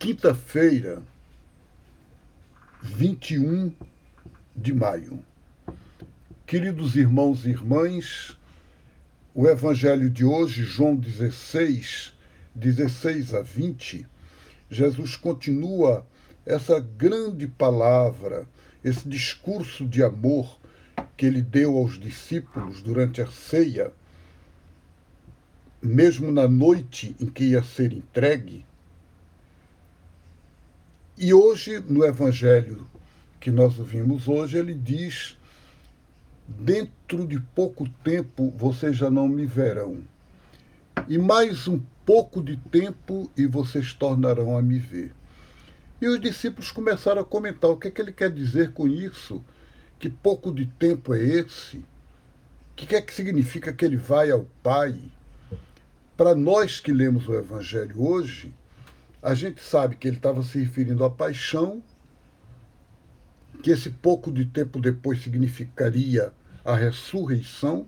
quinta-feira, 21 de maio. Queridos irmãos e irmãs, o evangelho de hoje, João 16, 16 a 20, Jesus continua essa grande palavra, esse discurso de amor que ele deu aos discípulos durante a ceia, mesmo na noite em que ia ser entregue. E hoje, no evangelho que nós ouvimos hoje, ele diz: Dentro de pouco tempo vocês já não me verão. E mais um pouco de tempo e vocês tornarão a me ver. E os discípulos começaram a comentar o que, é que ele quer dizer com isso, que pouco de tempo é esse, o que é que significa que ele vai ao Pai. Para nós que lemos o Evangelho hoje, a gente sabe que ele estava se referindo à paixão, que esse pouco de tempo depois significaria a ressurreição,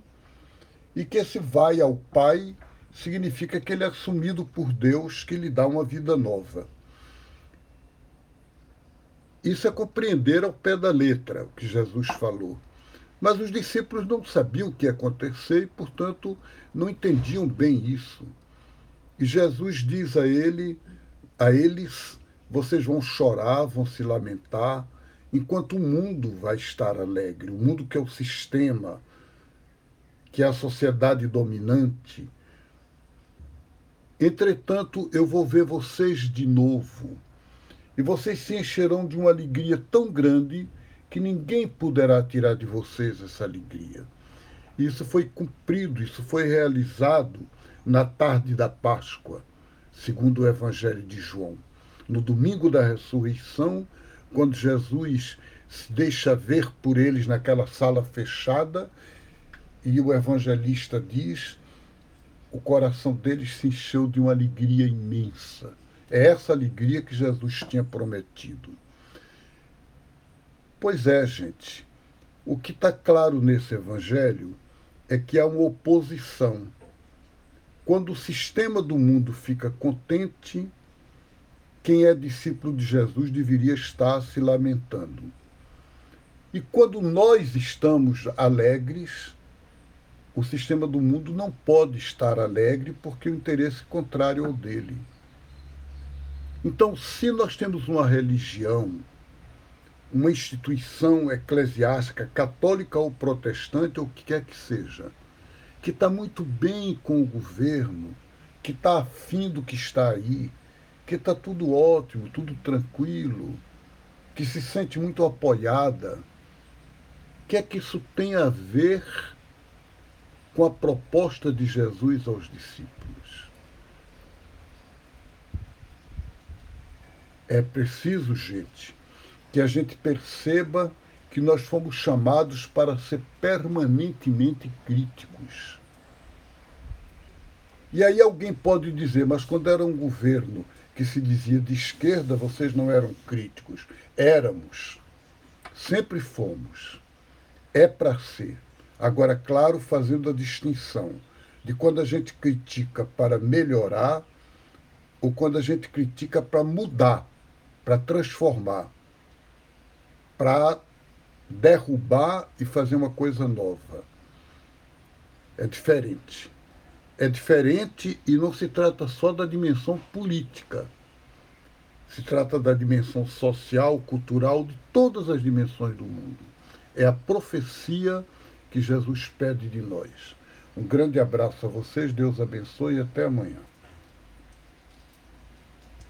e que esse vai ao Pai significa que ele é assumido por Deus, que lhe dá uma vida nova. Isso é compreender ao pé da letra o que Jesus falou. Mas os discípulos não sabiam o que ia acontecer e, portanto, não entendiam bem isso. E Jesus diz a ele, a eles, vocês vão chorar, vão se lamentar, enquanto o mundo vai estar alegre, o mundo que é o sistema, que é a sociedade dominante. Entretanto, eu vou ver vocês de novo e vocês se encherão de uma alegria tão grande que ninguém poderá tirar de vocês essa alegria. Isso foi cumprido, isso foi realizado na tarde da Páscoa, segundo o Evangelho de João. No domingo da ressurreição, quando Jesus se deixa ver por eles naquela sala fechada, e o evangelista diz: o coração deles se encheu de uma alegria imensa é essa alegria que Jesus tinha prometido. Pois é, gente. O que está claro nesse evangelho é que há uma oposição. Quando o sistema do mundo fica contente, quem é discípulo de Jesus deveria estar se lamentando. E quando nós estamos alegres, o sistema do mundo não pode estar alegre porque o interesse contrário ao dele. Então, se nós temos uma religião, uma instituição eclesiástica, católica ou protestante, ou o que quer que seja, que está muito bem com o governo, que está afim do que está aí, que está tudo ótimo, tudo tranquilo, que se sente muito apoiada, o que é que isso tem a ver com a proposta de Jesus aos discípulos? É preciso, gente, que a gente perceba que nós fomos chamados para ser permanentemente críticos. E aí alguém pode dizer, mas quando era um governo que se dizia de esquerda, vocês não eram críticos. Éramos. Sempre fomos. É para ser. Agora, claro, fazendo a distinção de quando a gente critica para melhorar ou quando a gente critica para mudar para transformar, para derrubar e fazer uma coisa nova. É diferente. É diferente e não se trata só da dimensão política. Se trata da dimensão social, cultural, de todas as dimensões do mundo. É a profecia que Jesus pede de nós. Um grande abraço a vocês, Deus abençoe e até amanhã.